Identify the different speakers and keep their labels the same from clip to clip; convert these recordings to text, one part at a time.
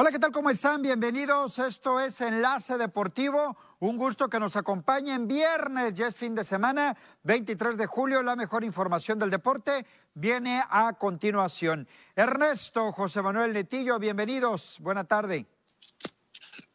Speaker 1: Hola, ¿qué tal? ¿Cómo están? Bienvenidos. Esto es Enlace Deportivo. Un gusto que nos acompañen viernes, ya es fin de semana, 23 de julio. La mejor información del deporte viene a continuación. Ernesto, José Manuel Netillo, bienvenidos. Buena tarde.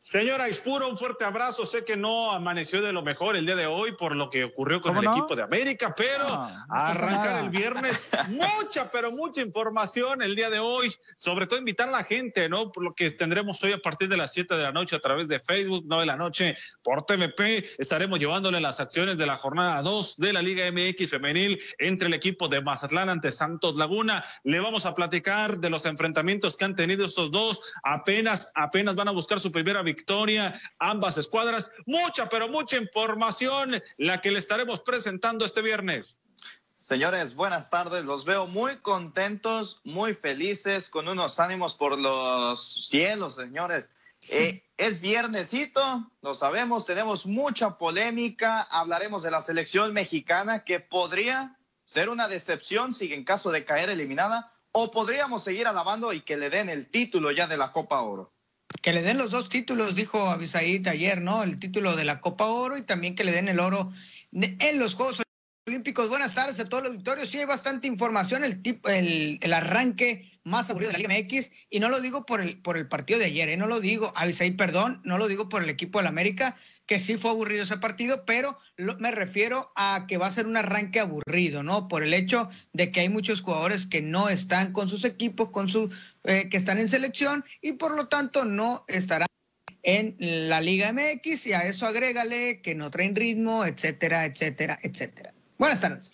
Speaker 2: Señora Ispuro, un fuerte abrazo. Sé que no amaneció de lo mejor el día de hoy por lo que ocurrió con el equipo de América, pero arrancar el viernes, mucha, pero mucha información el día de hoy. Sobre todo invitar a la gente, ¿no? Por lo que tendremos hoy a partir de las 7 de la noche a través de Facebook, 9 de la noche por TVP. Estaremos llevándole las acciones de la jornada 2 de la Liga MX Femenil entre el equipo de Mazatlán ante Santos Laguna. Le vamos a platicar de los enfrentamientos que han tenido estos dos. Apenas, apenas van a buscar su primera victoria victoria, ambas escuadras. Mucha, pero mucha información la que le estaremos presentando este viernes.
Speaker 3: Señores, buenas tardes. Los veo muy contentos, muy felices, con unos ánimos por los cielos, señores. Eh, es viernesito, lo sabemos, tenemos mucha polémica. Hablaremos de la selección mexicana que podría ser una decepción si en caso de caer eliminada, o podríamos seguir alabando y que le den el título ya de la Copa Oro
Speaker 4: que le den los dos títulos, dijo Abisaid ayer, ¿no? El título de la Copa Oro y también que le den el oro en los Juegos Olímpicos. Buenas tardes a todos los victorios. Sí, hay bastante información, el, tipo, el, arranque más aburrido de la Liga MX, y no lo digo por el, por el partido de ayer, ¿eh? no lo digo, Avisaí, perdón, no lo digo por el equipo del América, que sí fue aburrido ese partido, pero me refiero a que va a ser un arranque aburrido, ¿no? Por el hecho de que hay muchos jugadores que no están con sus equipos, con su, eh, que están en selección y por lo tanto no estarán en la Liga MX y a eso agrégale que no traen ritmo, etcétera, etcétera, etcétera. Buenas tardes.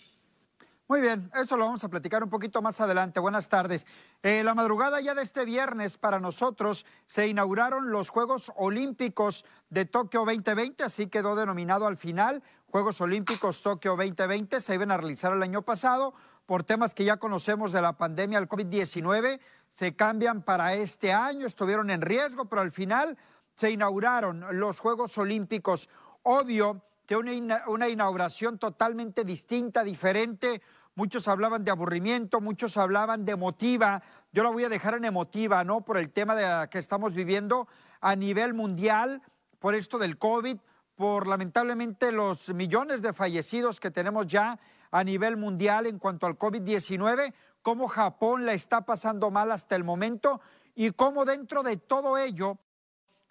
Speaker 1: Muy bien, eso lo vamos a platicar un poquito más adelante. Buenas tardes. Eh, la madrugada ya de este viernes para nosotros se inauguraron los Juegos Olímpicos de Tokio 2020, así quedó denominado al final Juegos Olímpicos Tokio 2020. Se iban a realizar el año pasado por temas que ya conocemos de la pandemia del COVID-19. Se cambian para este año, estuvieron en riesgo, pero al final se inauguraron los Juegos Olímpicos. Obvio que una, una inauguración totalmente distinta, diferente muchos hablaban de aburrimiento, muchos hablaban de emotiva. Yo la voy a dejar en emotiva, ¿no? Por el tema de, que estamos viviendo a nivel mundial, por esto del COVID, por lamentablemente los millones de fallecidos que tenemos ya a nivel mundial en cuanto al COVID-19, cómo Japón la está pasando mal hasta el momento y cómo dentro de todo ello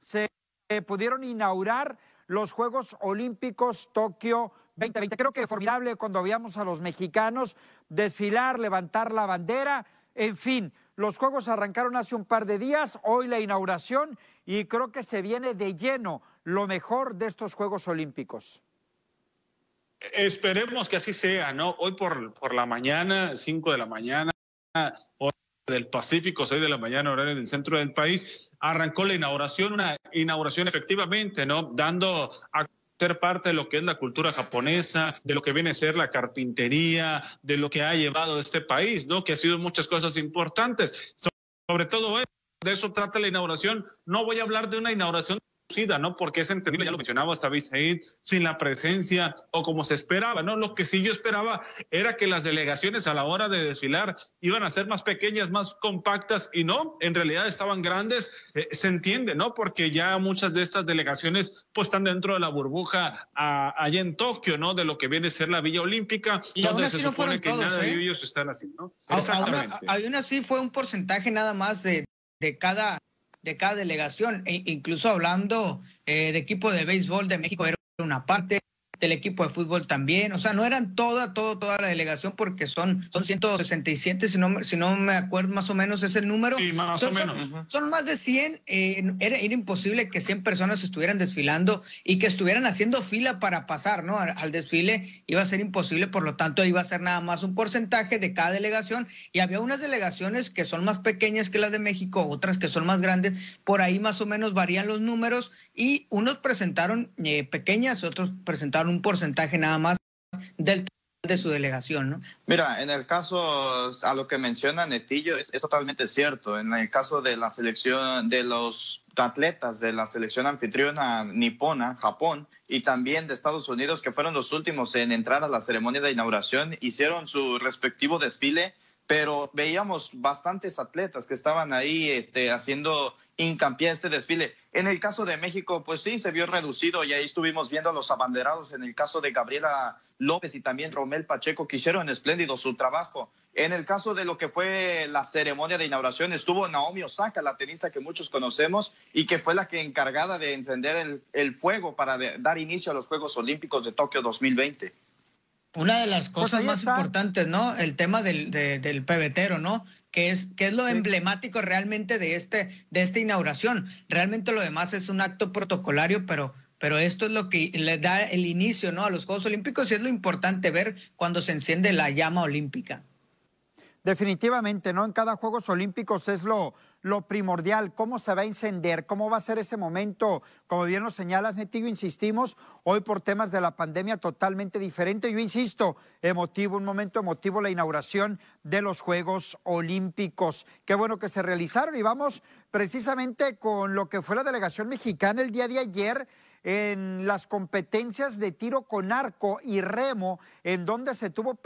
Speaker 1: se pudieron inaugurar los Juegos Olímpicos Tokio 2020. Creo que formidable cuando veíamos a los mexicanos desfilar, levantar la bandera, en fin. Los juegos arrancaron hace un par de días, hoy la inauguración y creo que se viene de lleno lo mejor de estos Juegos Olímpicos.
Speaker 2: Esperemos que así sea, ¿no? Hoy por, por la mañana, 5 de la mañana, del Pacífico, 6 de la mañana, horario del centro del país, arrancó la inauguración, una inauguración efectivamente, ¿no? Dando a ser parte de lo que es la cultura japonesa, de lo que viene a ser la carpintería, de lo que ha llevado este país, ¿no? Que ha sido muchas cosas importantes. Sobre todo de eso trata la inauguración. No voy a hablar de una inauguración ¿no? Porque es entendible, ya lo mencionaba Sabi Said, sin la presencia o como se esperaba, ¿no? Lo que sí yo esperaba era que las delegaciones a la hora de desfilar iban a ser más pequeñas, más compactas y no, en realidad estaban grandes, eh, se entiende, ¿no? Porque ya muchas de estas delegaciones pues están dentro de la burbuja allá en Tokio, ¿no? De lo que viene a ser la Villa Olímpica, donde se supone que nada de ¿eh? ellos están así, ¿no?
Speaker 4: Exactamente. Aún así fue un porcentaje nada más de, de cada de cada delegación, e incluso hablando eh, de equipo de béisbol de México, era una parte del equipo de fútbol también, o sea, no eran toda, toda, toda la delegación porque son, son 167, si no, si no me acuerdo más o menos es el número.
Speaker 2: Sí, más
Speaker 4: son,
Speaker 2: o menos.
Speaker 4: Son, más de 100, eh, era, era, imposible que 100 personas estuvieran desfilando y que estuvieran haciendo fila para pasar, ¿no? Al, al, desfile iba a ser imposible, por lo tanto iba a ser nada más un porcentaje de cada delegación y había unas delegaciones que son más pequeñas que las de México, otras que son más grandes, por ahí más o menos varían los números y unos presentaron eh, pequeñas, otros presentaron un porcentaje nada más del de su delegación, ¿no?
Speaker 3: Mira, en el caso a lo que menciona Netillo es, es, totalmente cierto. En el caso de la selección de los atletas de la selección anfitriona nipona, Japón, y también de Estados Unidos, que fueron los últimos en entrar a la ceremonia de inauguración, hicieron su respectivo desfile pero veíamos bastantes atletas que estaban ahí este, haciendo hincapié a este desfile. En el caso de México, pues sí, se vio reducido y ahí estuvimos viendo a los abanderados. En el caso de Gabriela López y también Romel Pacheco, que hicieron espléndido su trabajo. En el caso de lo que fue la ceremonia de inauguración, estuvo Naomi Osaka, la tenista que muchos conocemos y que fue la que encargada de encender el, fuego para dar inicio a los Juegos Olímpicos de Tokio 2020.
Speaker 4: Una de las pues cosas más importantes, ¿no? El tema del, del pebetero, ¿no? Que es, que es lo emblemático realmente de, este, de esta inauguración. Realmente lo demás es un acto protocolario, pero, pero esto es lo que le da el inicio, ¿no? A los Juegos Olímpicos y es lo importante ver cuando se enciende la llama olímpica.
Speaker 1: Definitivamente, ¿no? En cada Juegos Olímpicos es lo, lo primordial, cómo se va a encender, cómo va a ser ese momento, como bien lo señalas, Netillo, insistimos, hoy por temas de la pandemia totalmente diferente. Yo insisto, emotivo, un momento emotivo, la inauguración de los Juegos Olímpicos. Qué bueno que se realizaron y vamos precisamente con lo que fue la delegación mexicana el día de ayer en las competencias de tiro con arco y remo, en donde se tuvo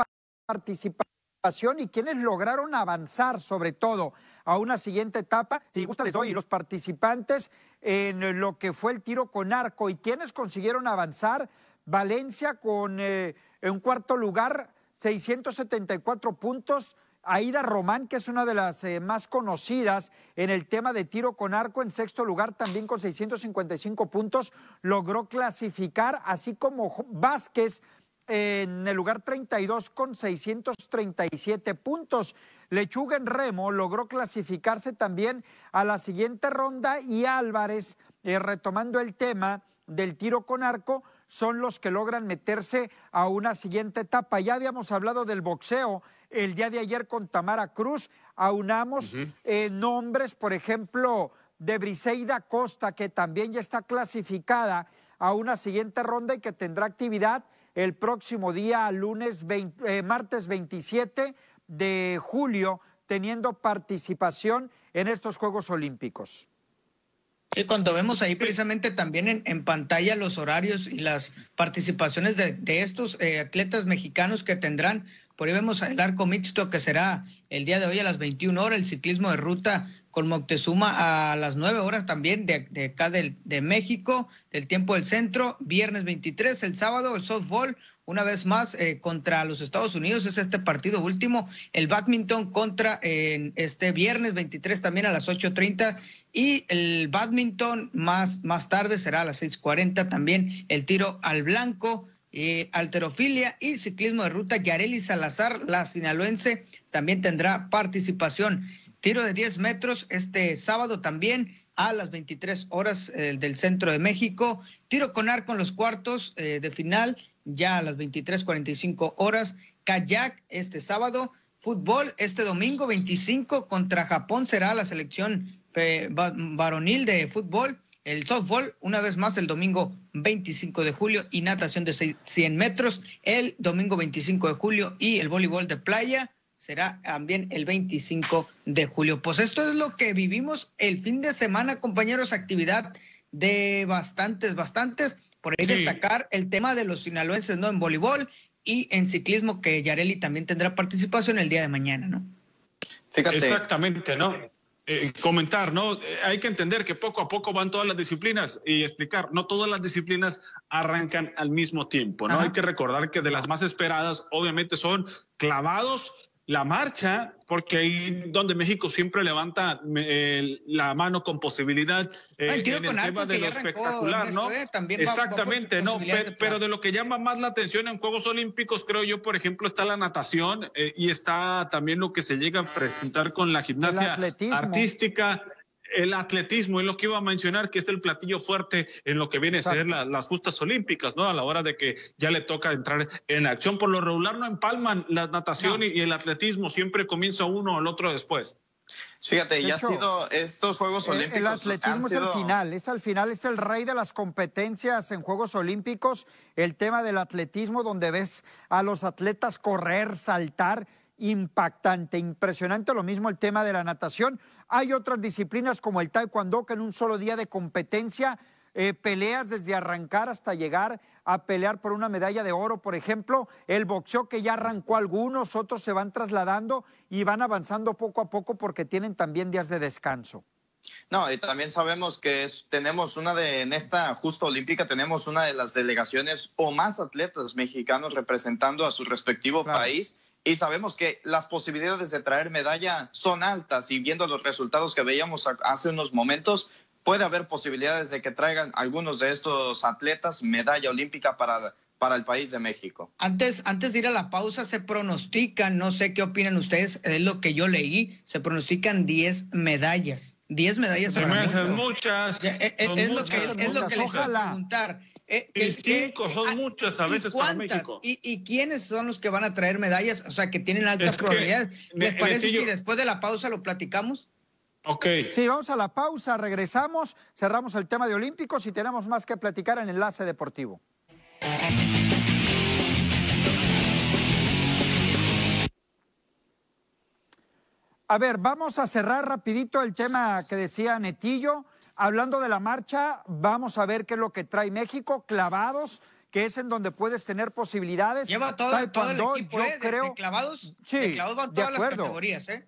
Speaker 1: participación y quienes lograron avanzar sobre todo a una siguiente etapa. Si gusta les doy los participantes en lo que fue el tiro con arco y quienes consiguieron avanzar. Valencia con eh, en cuarto lugar 674 puntos. Aida Román, que es una de las eh, más conocidas en el tema de tiro con arco, en sexto lugar también con 655 puntos, logró clasificar, así como Vázquez en el lugar 32 con 637 puntos. Lechuga en Remo logró clasificarse también a la siguiente ronda y Álvarez, eh, retomando el tema del tiro con arco, son los que logran meterse a una siguiente etapa. Ya habíamos hablado del boxeo el día de ayer con Tamara Cruz, aunamos eh, nombres, por ejemplo, de Briseida Costa, que también ya está clasificada a una siguiente ronda y que tendrá actividad el próximo día, lunes, eh, martes 27 de julio, teniendo participación en estos Juegos Olímpicos.
Speaker 4: Sí, cuando vemos ahí precisamente también en, pantalla los horarios y las participaciones de, estos eh, atletas mexicanos que tendrán, por ahí vemos el arco mixto que será el día de hoy a las 21 horas, el ciclismo de ruta con Moctezuma a las 9 horas también de, acá de, de, México, del tiempo del centro, viernes 23, el sábado el softball, una vez más eh, contra los Estados Unidos, es este partido último, el badminton contra este viernes 23 también a las 8.30 y el badminton más, más tarde será a las 6.40 también el tiro al blanco. Eh, alterofilia y ciclismo de ruta, Yareli Salazar, la sinaloense, también tendrá participación. Tiro de 10 metros este sábado también a las 23 horas eh, del centro de México. Tiro con arco en los cuartos eh, de final ya a las 23.45 horas. Kayak este sábado. Fútbol este domingo 25 contra Japón será la selección eh, varonil de fútbol. El softball, una vez más, el domingo 25 de julio y natación de 100 metros el domingo 25 de julio y el voleibol de playa será también el 25 de julio. Pues esto es lo que vivimos el fin de semana, compañeros, actividad de bastantes, bastantes. Por ahí destacar el tema de los sinaloenses, ¿no? En voleibol y en ciclismo, que Yareli también tendrá participación el día de mañana, ¿no?
Speaker 2: Exactamente, ¿no? Eh, comentar, ¿no? Eh, hay que entender que poco a poco van todas las disciplinas y explicar, no todas las disciplinas arrancan al mismo tiempo, ¿no? Hay que recordar que de las más esperadas, obviamente, son clavados la marcha, porque ahí donde México siempre levanta la mano con posibilidad
Speaker 4: eh, en el tema de lo espectacular, ¿no? Eh,
Speaker 2: Exactamente, no, pero, de lo que llama más la atención en Juegos Olímpicos, creo yo, por ejemplo, está la natación eh, y está también lo que se llega a presentar con la gimnasia artística el atletismo es lo que iba a mencionar, que es el platillo fuerte en lo que viene a ser las justas olímpicas, ¿no? A la hora de que ya le toca entrar en acción. Por lo regular no empalman la natación y, el atletismo, siempre comienza uno o el otro después.
Speaker 3: Fíjate, ya ha sido estos Juegos Olímpicos.
Speaker 1: El atletismo es el final, es al final, es el rey de las competencias en Juegos Olímpicos, el tema del atletismo, donde ves a los atletas correr, saltar, impactante, impresionante. Lo mismo el tema de la natación. Hay otras disciplinas como el taekwondo que en un solo día de competencia eh, peleas desde arrancar hasta llegar a pelear por una medalla de oro, por ejemplo, el boxeo que ya arrancó algunos, otros se van trasladando y van avanzando poco a poco porque tienen también días de descanso.
Speaker 3: No, y también sabemos que tenemos una de, en esta justa olímpica, tenemos una de las delegaciones o más atletas mexicanos representando a su respectivo país. Y sabemos que las posibilidades de traer medalla son altas y viendo los resultados que veíamos hace unos momentos, puede haber posibilidades de que traigan algunos de estos atletas medalla olímpica para para el país de México.
Speaker 4: Antes, antes de ir a la pausa, se pronostican, no sé qué opinan ustedes, es lo que yo leí, se pronostican 10 medallas. 10 medallas
Speaker 2: para muchas. muchas
Speaker 4: eh, eh, es, lo que, es lo que les voy a preguntar.
Speaker 2: Eh, y cinco son ah, muchas a veces para México.
Speaker 4: ¿Y, ¿Y, quiénes son los que van a traer medallas? O sea, que tienen altas probabilidades. ¿Les parece si después de la pausa lo platicamos?
Speaker 2: Ok.
Speaker 1: Sí, vamos a la pausa, regresamos, cerramos el tema de Olímpicos y tenemos más que platicar en Enlace Deportivo. A ver, vamos a cerrar rapidito el tema que decía Netillo. Hablando de la marcha, vamos a ver qué es lo que trae México, clavados, que es en donde puedes tener posibilidades.
Speaker 4: Lleva todo, el equipo, yo ¿eh? creo, clavados, sí, clavados van todas las categorías, ¿eh?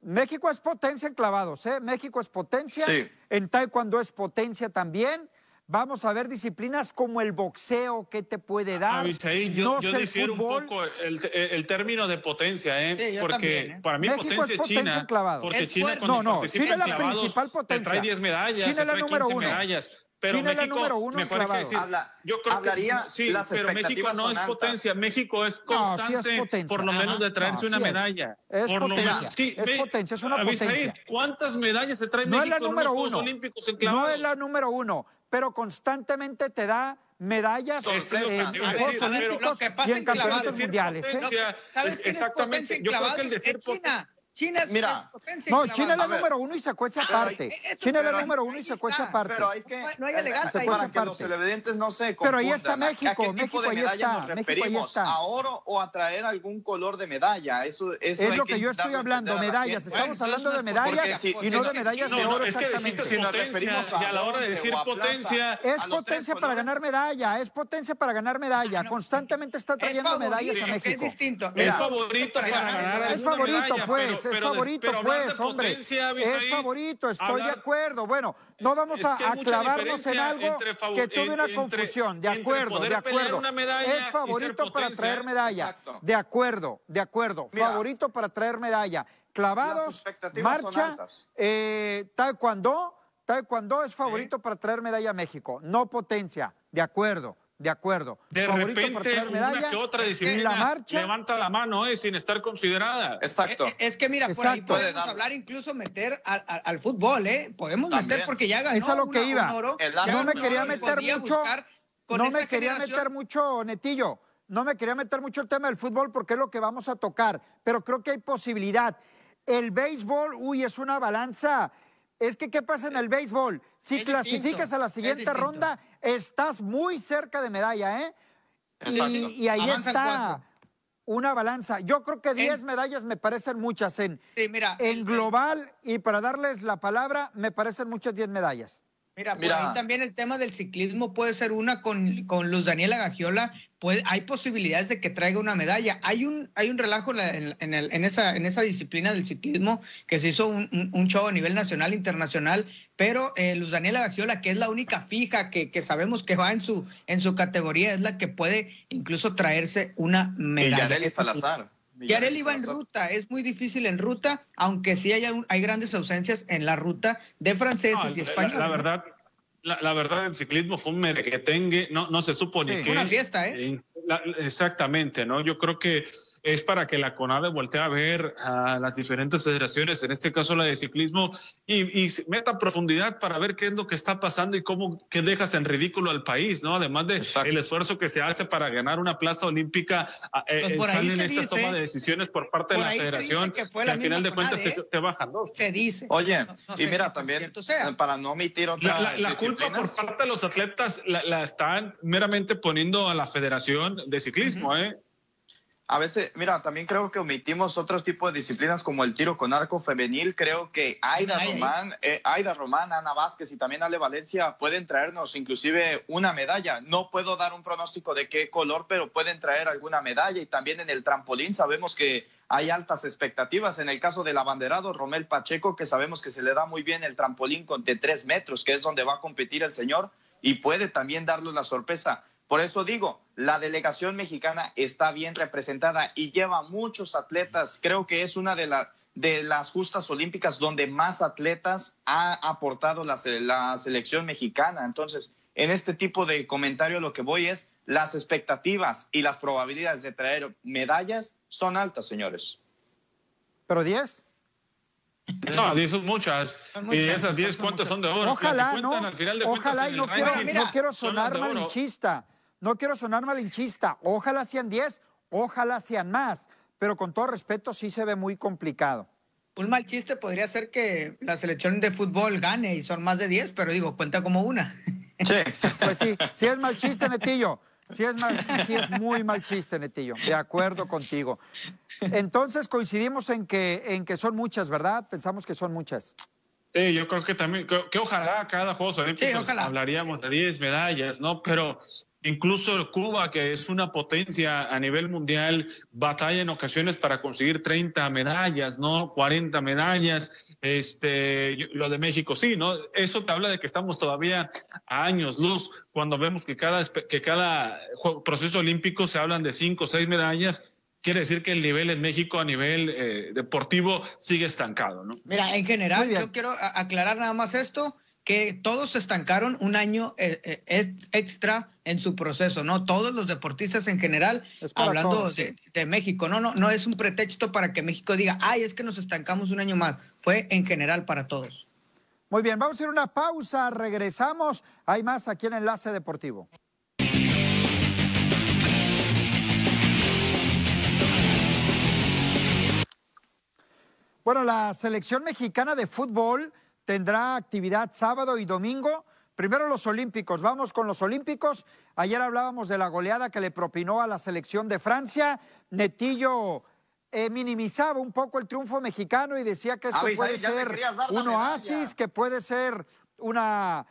Speaker 1: México es potencia en clavados, ¿eh? México es potencia. En taekwondo es potencia también. Vamos a ver disciplinas como el boxeo, ¿qué te puede dar?
Speaker 2: Abisaí, yo, yo difiero un poco el, término de potencia, ¿eh? porque ¿eh? para mí potencia es China. Porque China cuando
Speaker 1: no, no, China es la principal potencia.
Speaker 2: Te trae 10 medallas, China te trae 15 medallas. Pero China México, número uno mejor que decir,
Speaker 3: Habla, yo creo hablaría,
Speaker 2: que sí, pero México no es potencia, México es constante, no, sí es por lo menos de traerse una medalla.
Speaker 1: Es,
Speaker 2: por
Speaker 1: potencia, lo menos, sí, es potencia, es una potencia.
Speaker 2: ¿Cuántas medallas se trae no México
Speaker 1: es la número
Speaker 2: en
Speaker 1: los
Speaker 2: uno. Olímpicos en clavados?
Speaker 1: No es la número uno pero constantemente te da medallas en, en Juegos Olímpicos y en campeonatos mundiales. ¿eh?
Speaker 2: Exactamente. Yo creo que el decir
Speaker 4: China. China
Speaker 1: Mira, no, China es la número uno y se cuece aparte. China es la número uno y se cuece aparte.
Speaker 3: Pero hay que, no hay elegancia para que los televidentes no se confundan.
Speaker 1: Pero ahí está México, México ahí está.
Speaker 3: Nos referimos ¿A oro o a traer algún color de medalla? Eso, eso
Speaker 1: es lo que, yo estoy hablando, medallas. Estamos hablando de medallas y no de medallas de oro exactamente.
Speaker 2: Si nos referimos y a la hora de decir potencia...
Speaker 1: Es potencia para ganar medalla, es potencia para ganar medalla. Constantemente está trayendo medallas a México.
Speaker 4: Es distinto.
Speaker 2: Es favorito para ganar
Speaker 1: Es favorito, pues es favorito, pues, hombre. Es favorito, estoy de acuerdo. Bueno, no vamos a, clavarnos en algo que tuve una confusión. De acuerdo, de acuerdo. Es favorito para traer medalla. De acuerdo, de acuerdo. Favorito para traer medalla. Clavados, marcha, eh, taekwondo. Taekwondo es favorito para traer medalla a México, no potencia. De acuerdo. De acuerdo.
Speaker 2: De repente, una que otra disciplina la marcha, levanta la mano eh, sin estar considerada.
Speaker 3: Exacto.
Speaker 4: Eh, es, que mira, por ahí podemos hablar incluso meter al, fútbol, ¿eh? Podemos meter porque ya ganó.
Speaker 1: Es a lo que iba. no me quería meter mucho. No me quería meter mucho, Netillo. No me quería meter mucho el tema del fútbol porque es lo que vamos a tocar. Pero creo que hay posibilidad. El béisbol, uy, es una balanza. Es que, ¿qué pasa en el béisbol? Si clasificas a la siguiente ronda, estás muy cerca de medalla, ¿eh? Y, ahí está una balanza. Yo creo que 10 medallas me parecen muchas en, en global y para darles la palabra, me parecen muchas 10 medallas.
Speaker 4: Mira, Mira. también el tema del ciclismo puede ser una con, con Luz Daniela Gagiola. Puede, hay posibilidades de que traiga una medalla. Hay un, hay un relajo en, en, en, esa, en esa disciplina del ciclismo que se hizo un, un show a nivel nacional, internacional, pero eh, Luz Daniela Gagiola, que es la única fija que, que, sabemos que va en su, en su categoría, es la que puede incluso traerse una medalla.
Speaker 3: Y Salazar.
Speaker 4: Yareli va en ruta, es muy difícil en ruta, aunque sí hay, hay grandes ausencias en la ruta de franceses y españoles.
Speaker 2: La, verdad, la, verdad, el ciclismo fue un merequetengue, no, no se supo ni qué.
Speaker 4: Una fiesta, ¿eh?
Speaker 2: exactamente, ¿no? Yo creo que es para que la CONADE voltee a ver a las diferentes federaciones, en este caso la de ciclismo, y, meta profundidad para ver qué es lo que está pasando y cómo que dejas en ridículo al país, ¿no? Además de el esfuerzo que se hace para ganar una plaza olímpica, eh, pues salen estas tomas de decisiones por parte de la federación que, al final de cuentas te, bajan dos.
Speaker 4: Se dice.
Speaker 3: Oye, y mira también, para no omitir otra
Speaker 2: La, culpa por parte de los atletas la, están meramente poniendo a la federación de ciclismo, ¿eh?
Speaker 3: A veces, mira, también creo que omitimos otros tipos de disciplinas como el tiro con arco femenil. Creo que Aida Román, eh, Aida Román, Ana Vázquez y también Ale Valencia pueden traernos inclusive una medalla. No puedo dar un pronóstico de qué color, pero pueden traer alguna medalla. Y también en el trampolín sabemos que hay altas expectativas. En el caso del abanderado, Romel Pacheco, que sabemos que se le da muy bien el trampolín con de tres metros, que es donde va a competir el señor, y puede también darle la sorpresa. Por eso digo, la delegación mexicana está bien representada y lleva muchos atletas. Creo que es una de, de las justas olímpicas donde más atletas ha aportado la, la selección mexicana. Entonces, en este tipo de comentario lo que voy es las expectativas y las probabilidades de traer medallas son altas, señores.
Speaker 1: ¿Pero 10?
Speaker 2: No, 10 son muchas. Y esas 10, ¿cuántas son de oro?
Speaker 1: Ojalá, no, ojalá, y no quiero, no quiero sonar malinchista. No quiero sonar malinchista. Ojalá sean 10, ojalá sean más. Pero con todo respeto, sí se ve muy complicado.
Speaker 4: Un mal chiste podría ser que la selección de fútbol gane y son más de 10, pero digo, cuenta como una.
Speaker 1: Sí. Pues sí, sí es mal chiste, Netillo. Sí es, mal, sí es muy mal chiste, Netillo. De acuerdo contigo. Entonces coincidimos en que, en que son muchas, ¿verdad? Pensamos que son muchas.
Speaker 2: Sí, yo creo que también, que, ojalá cada Juegos Olímpicos hablaríamos de 10 medallas, ¿no? Pero incluso Cuba, que es una potencia a nivel mundial, batalla en ocasiones para conseguir 30 medallas, ¿no? 40 medallas. Este, lo de México sí, ¿no? Eso te habla de que estamos todavía a años luz cuando vemos que cada, que cada proceso olímpico se hablan de 5 o 6 medallas quiere decir que el nivel en México a nivel eh, deportivo sigue estancado, ¿no?
Speaker 4: Mira, en general, yo quiero aclarar nada más esto, que todos se estancaron un año eh, eh, extra en su proceso, ¿no? Todos los deportistas en general, hablando de, de, México, no, no, no es un pretexto para que México diga, ay, es que nos estancamos un año más, fue en general para todos.
Speaker 1: Muy bien, vamos a ir a una pausa, regresamos, hay más aquí en Enlace Deportivo. Bueno, la selección mexicana de fútbol tendrá actividad sábado y domingo. Primero los Olímpicos, vamos con los Olímpicos. Ayer hablábamos de la goleada que le propinó a la selección de Francia. Netillo eh, minimizaba un poco el triunfo mexicano y decía que esto puede ser un oasis, que puede ser una,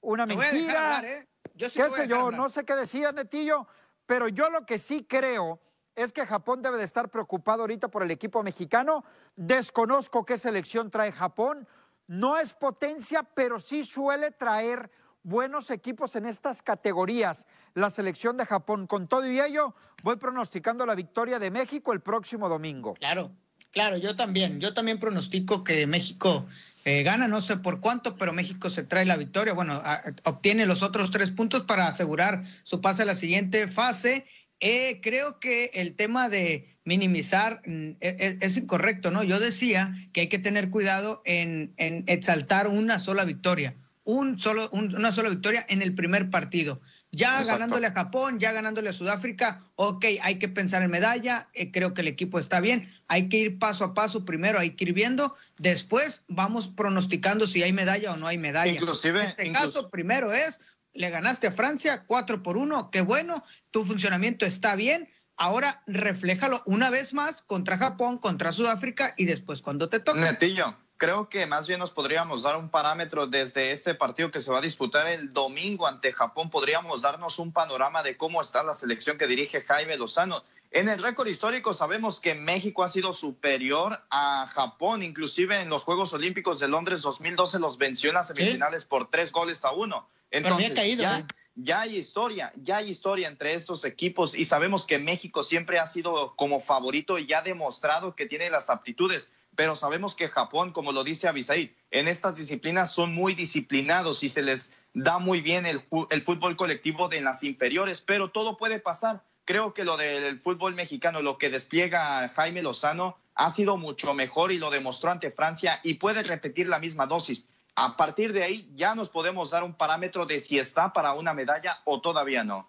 Speaker 1: una mentira. ¿eh? ¿Qué sé yo? No sé qué decía Netillo, pero yo lo que sí creo es que Japón debe de estar preocupado ahorita por el equipo mexicano. Desconozco qué selección trae Japón. No es potencia, pero sí suele traer buenos equipos en estas categorías. La selección de Japón, con todo y ello, voy pronosticando la victoria de México el próximo domingo.
Speaker 4: Claro, claro, yo también. Yo también pronostico que México eh, gana, no sé por cuánto, pero México se trae la victoria. Bueno, obtiene los otros tres puntos para asegurar su pase a la siguiente fase eh, creo que el tema de minimizar mm, e, e, es, incorrecto, ¿no? Yo decía que hay que tener cuidado en, exaltar una sola victoria, un solo, una sola victoria en el primer partido. Ya ganándole a Japón, ya ganándole a Sudáfrica, ok, hay que pensar en medalla, eh, creo que el equipo está bien, hay que ir paso a paso, primero hay que ir viendo, después vamos pronosticando si hay medalla o no hay medalla.
Speaker 3: Inclusive,
Speaker 4: en este caso, primero es le ganaste a Francia 4 por 1, qué bueno, tu funcionamiento está bien, ahora refléjalo una vez más contra Japón, contra Sudáfrica y después cuando te toque.
Speaker 3: Netillo, creo que más bien nos podríamos dar un parámetro desde este partido que se va a disputar el domingo ante Japón, podríamos darnos un panorama de cómo está la selección que dirige Jaime Lozano. En el récord histórico sabemos que México ha sido superior a Japón, inclusive en los Juegos Olímpicos de Londres 2012 los venció en las semifinales por tres goles a uno. Entonces, ya, ¿eh? ya hay historia, ya hay historia entre estos equipos y sabemos que México siempre ha sido como favorito y ha demostrado que tiene las aptitudes, pero sabemos que Japón, como lo dice Abisaid, en estas disciplinas son muy disciplinados y se les da muy bien el, el fútbol colectivo de las inferiores, pero todo puede pasar. Creo que lo del fútbol mexicano, lo que despliega Jaime Lozano, ha sido mucho mejor y lo demostró ante Francia y puede repetir la misma dosis. A partir de ahí ya nos podemos dar un parámetro de si está para una medalla o todavía no.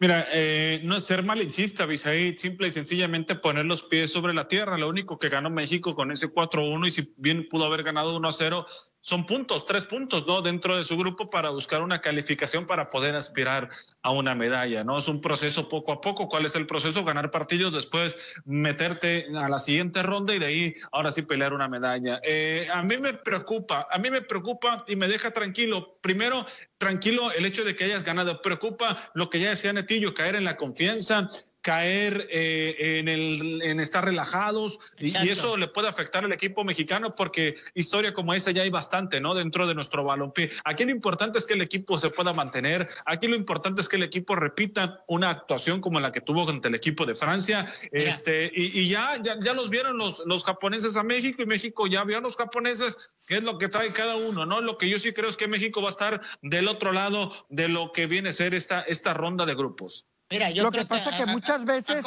Speaker 2: Mira, eh, no es ser malinchista, Bisaí, simple y sencillamente poner los pies sobre la tierra. Lo único que ganó México con ese 4-1 y si bien pudo haber ganado 1-0, son puntos, tres puntos, ¿no? Dentro de su grupo para buscar una calificación para poder aspirar a una medalla, ¿no? Es un proceso poco a poco. ¿Cuál es el proceso? Ganar partidos, después meterte a la siguiente ronda y de ahí ahora sí pelear una medalla. Eh, a mí me preocupa, a mí me preocupa y me deja tranquilo. Primero, tranquilo el hecho de que hayas ganado. Preocupa lo que ya decía Netillo, caer en la confianza, caer eh, en, el, en estar relajados y, eso le puede afectar al equipo mexicano porque historia como esa ya hay bastante, ¿no? Dentro de nuestro balompié. Aquí lo importante es que el equipo se pueda mantener, aquí lo importante es que el equipo repita una actuación como la que tuvo ante el equipo de Francia, este y, ya, ya, ya los vieron los, los japoneses a México y México ya vio a los japoneses qué es lo que trae cada uno, ¿no? Lo que yo sí creo es que México va a estar del otro lado de lo que viene a ser esta, esta ronda de grupos.
Speaker 1: Mira, yo lo que pasa es que, muchas veces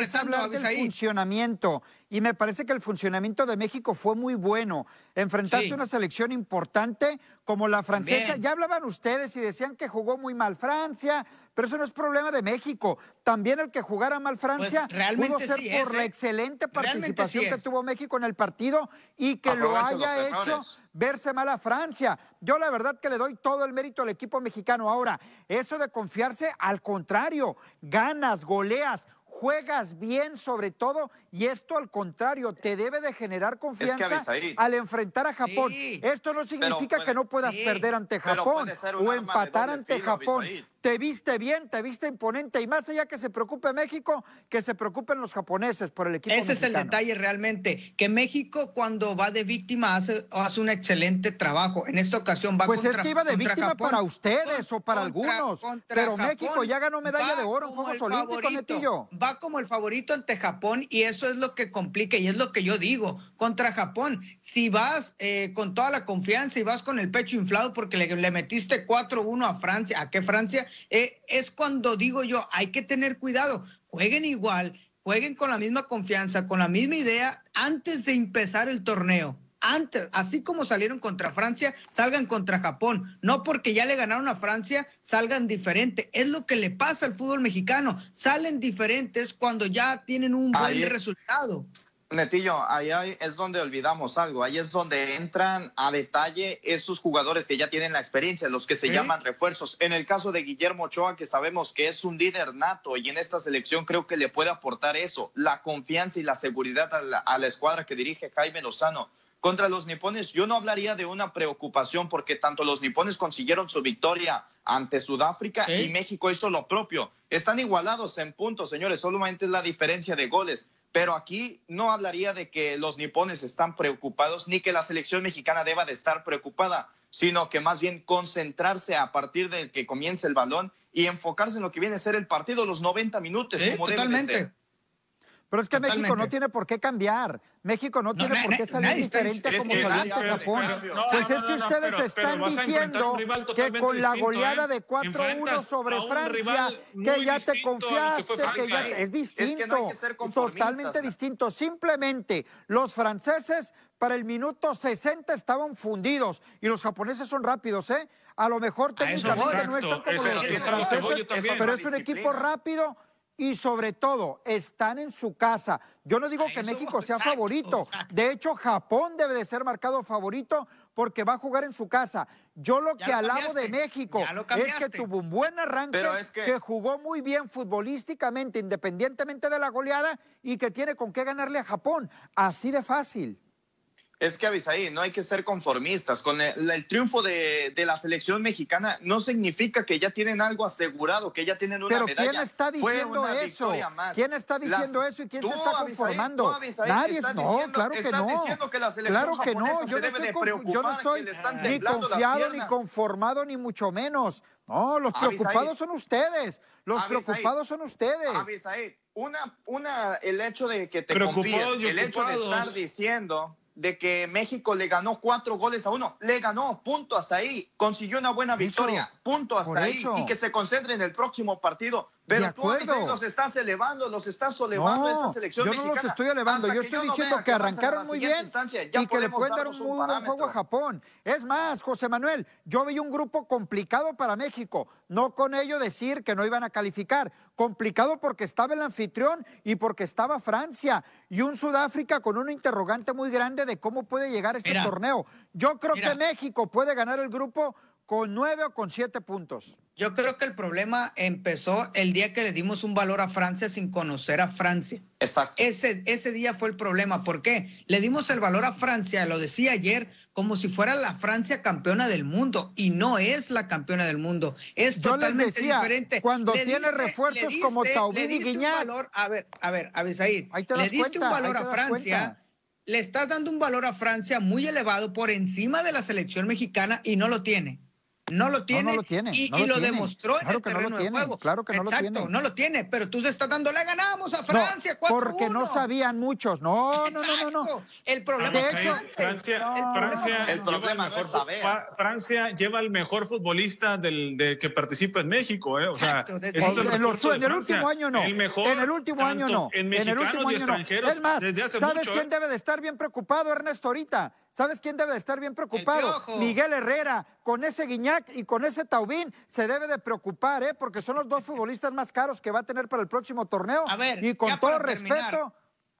Speaker 1: es hablar del funcionamiento y me parece que el funcionamiento de México fue muy bueno. Enfrentarse a una selección importante como la francesa. Ya hablaban ustedes y decían que jugó muy mal Francia, pero eso no es problema de México. También el que jugara mal pues, Francia pudo ser por la ¿eh? excelente participación que tuvo México en el partido y que lo haya hecho verse mal a Francia. Yo la verdad que le doy todo el mérito al equipo mexicano. Ahora, eso de confiarse, al contrario, ganas, goleas juegas bien sobre todo y esto al contrario te debe de generar confianza al enfrentar a Japón. Esto no significa que no puedas perder ante Japón o empatar ante Japón te viste bien, te viste imponente y más allá que se preocupe México, que se preocupen los japoneses por el equipo.
Speaker 4: Ese es el detalle realmente, que México cuando va de víctima hace, hace un excelente trabajo. En esta ocasión va
Speaker 1: pues contra Pues es que iba de víctima para ustedes o para algunos, pero México ya ganó medalla de oro en Juegos Olímpicos, Netillo.
Speaker 4: Va como el favorito ante Japón y eso es lo que complica y es lo que yo digo. Contra Japón, si vas eh, con toda la confianza y vas con el pecho inflado porque le, metiste 4-1 a Francia, ¿a qué Francia? Eh, es cuando digo yo, hay que tener cuidado, jueguen igual, jueguen con la misma confianza, con la misma idea antes de empezar el torneo. Antes, así como salieron contra Francia, salgan contra Japón. No porque ya le ganaron a Francia, salgan diferente. Es lo que le pasa al fútbol mexicano. Salen diferentes cuando ya tienen un buen resultado.
Speaker 3: Netillo, ahí es donde olvidamos algo, ahí es donde entran a detalle esos jugadores que ya tienen la experiencia, los que se llaman refuerzos. En el caso de Guillermo Ochoa, que sabemos que es un líder nato y en esta selección creo que le puede aportar eso, la confianza y la seguridad a la, escuadra que dirige Jaime Lozano. Contra los nipones, yo no hablaría de una preocupación porque tanto los nipones consiguieron su victoria ante Sudáfrica y México hizo lo propio. Están igualados en puntos, señores, solamente es la diferencia de goles. Pero aquí no hablaría de que los nipones están preocupados ni que la selección mexicana deba de estar preocupada, sino que más bien concentrarse a partir de que comience el balón y enfocarse en lo que viene a ser el partido los 90 minutos, como totalmente. Debe ser.
Speaker 1: Pero es que México no tiene por qué cambiar. México no, tiene por qué salir diferente a como salió ante Japón. pues es que ustedes están diciendo que con la goleada ¿eh? de 4-1 sobre Francia, que ya te confiaste, que, ya es distinto, totalmente distinto. Simplemente los franceses para el minuto 60 estaban fundidos y los japoneses son rápidos, ¿eh? A lo mejor técnicamente no están como los franceses, pero es un equipo rápido y sobre todo están en su casa. Yo no digo que México sea favorito. De hecho, Japón debe de ser marcado favorito porque va a jugar en su casa. Yo lo que alabo de México es que tuvo un buen arranque, que... jugó muy bien futbolísticamente, independientemente de la goleada, y que tiene con qué ganarle a Japón. Así de fácil
Speaker 3: es que Avisaí, no hay que ser conformistas. Con el, triunfo de, la selección mexicana no significa que ya tienen algo asegurado, que ya tienen una
Speaker 1: medalla. ¿quién está diciendo eso? ¿Quién está diciendo eso y quién se está conformando? Nadie no, claro que no.
Speaker 3: diciendo que la selección claro que no. Yo no estoy,
Speaker 1: yo no estoy ni confiado, ni conformado, ni mucho menos. No, los preocupados son ustedes. Los preocupados son ustedes.
Speaker 3: Avisaí, una, una, el hecho de que te confíes, el hecho de estar diciendo de que México le ganó cuatro goles a uno. Le ganó, punto hasta ahí. Consiguió una buena victoria, punto hasta ahí. Y que se concentre en el próximo partido. Pero tú los estás elevando, los estás elevando a esta selección
Speaker 1: yo no los estoy elevando, yo estoy diciendo que arrancaron muy bien y que le pueden dar un muy buen juego a Japón. Es más, José Manuel, yo vi un grupo complicado para México, no con ello decir que no iban a calificar, complicado porque estaba el anfitrión y porque estaba Francia y un Sudáfrica con un interrogante muy grande de cómo puede llegar este torneo. Yo creo que México puede ganar el grupo con nueve o con siete puntos.
Speaker 4: Yo creo que el problema empezó el día que le dimos un valor a Francia sin conocer a Francia.
Speaker 3: Exacto.
Speaker 4: Ese, ese día fue el problema. ¿Por qué? Le dimos el valor a Francia, lo decía ayer, como si fuera la Francia campeona del mundo. Y no es la campeona del mundo. Es totalmente diferente.
Speaker 1: Cuando tiene refuerzos como Taubín y Guiñac.
Speaker 4: a ver, a ver, Abisaid. Le diste un valor a Francia le estás dando un valor a Francia muy elevado por encima de la selección mexicana y no lo tiene. No lo tiene. Y, lo, demostró en el terreno de juego.
Speaker 1: Claro que
Speaker 4: no
Speaker 1: lo tiene.
Speaker 4: Exacto, no lo tiene. Pero tú se estás dando, le ganamos a Francia.
Speaker 1: No, porque no sabían muchos. No, no, no, no,
Speaker 4: El problema es
Speaker 2: Francia, Francia, el problema mejor, Francia lleva el mejor futbolista del, de, que participa en México. ¿eh? O sea,
Speaker 1: Exacto, en, el último año no. El mejor, en el último año no.
Speaker 2: En mexicanos y extranjeros.
Speaker 1: Es más, desde hace ¿sabes quién ¿eh? debe de estar bien preocupado, Ernesto, ahorita? ¿Sabes quién debe de estar bien preocupado? Miguel Herrera, con ese Guiñac y con ese Taubín, se debe de preocupar, ¿eh? Porque son los dos futbolistas más caros que va a tener para el próximo torneo.
Speaker 4: A ver,
Speaker 1: y con todo respeto,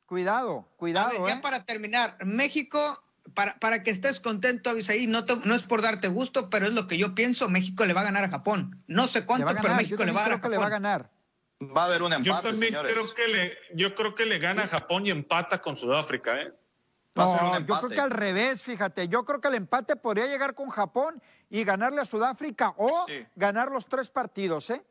Speaker 1: cuidado, cuidado. A ver,
Speaker 4: ya
Speaker 1: ¿eh?
Speaker 4: para terminar, México, para, para que estés contento, Avisaí, no, no es por darte gusto, pero es lo que yo pienso, México le va a ganar a Japón. No sé cuánto, pero México le va a ganar a Japón.
Speaker 1: le va a ganar.
Speaker 3: Va a haber un empate,
Speaker 2: Yo también creo que le, yo creo que le gana a Japón y empata con Sudáfrica, ¿eh?
Speaker 1: No, yo creo que al revés, fíjate. Yo creo que el empate podría llegar con Japón y ganarle a Sudáfrica o ganar los tres partidos, ¿eh?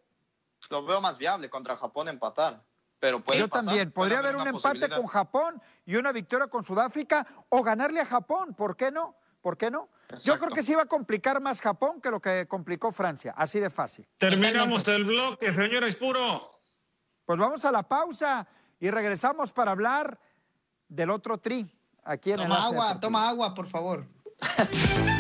Speaker 3: Lo veo más viable contra Japón empatar. Pero puede
Speaker 1: Yo también. Podría haber un empate con Japón y una victoria con Sudáfrica o ganarle a Japón. ¿Por qué no? ¿Por qué no? Yo creo que sí va a complicar más Japón que lo que complicó Francia. Así de fácil.
Speaker 2: Terminamos el bloque, señora Espuro.
Speaker 1: Pues vamos a la pausa y regresamos para hablar del otro tri. Aquí en
Speaker 4: toma agua, toma agua, por favor.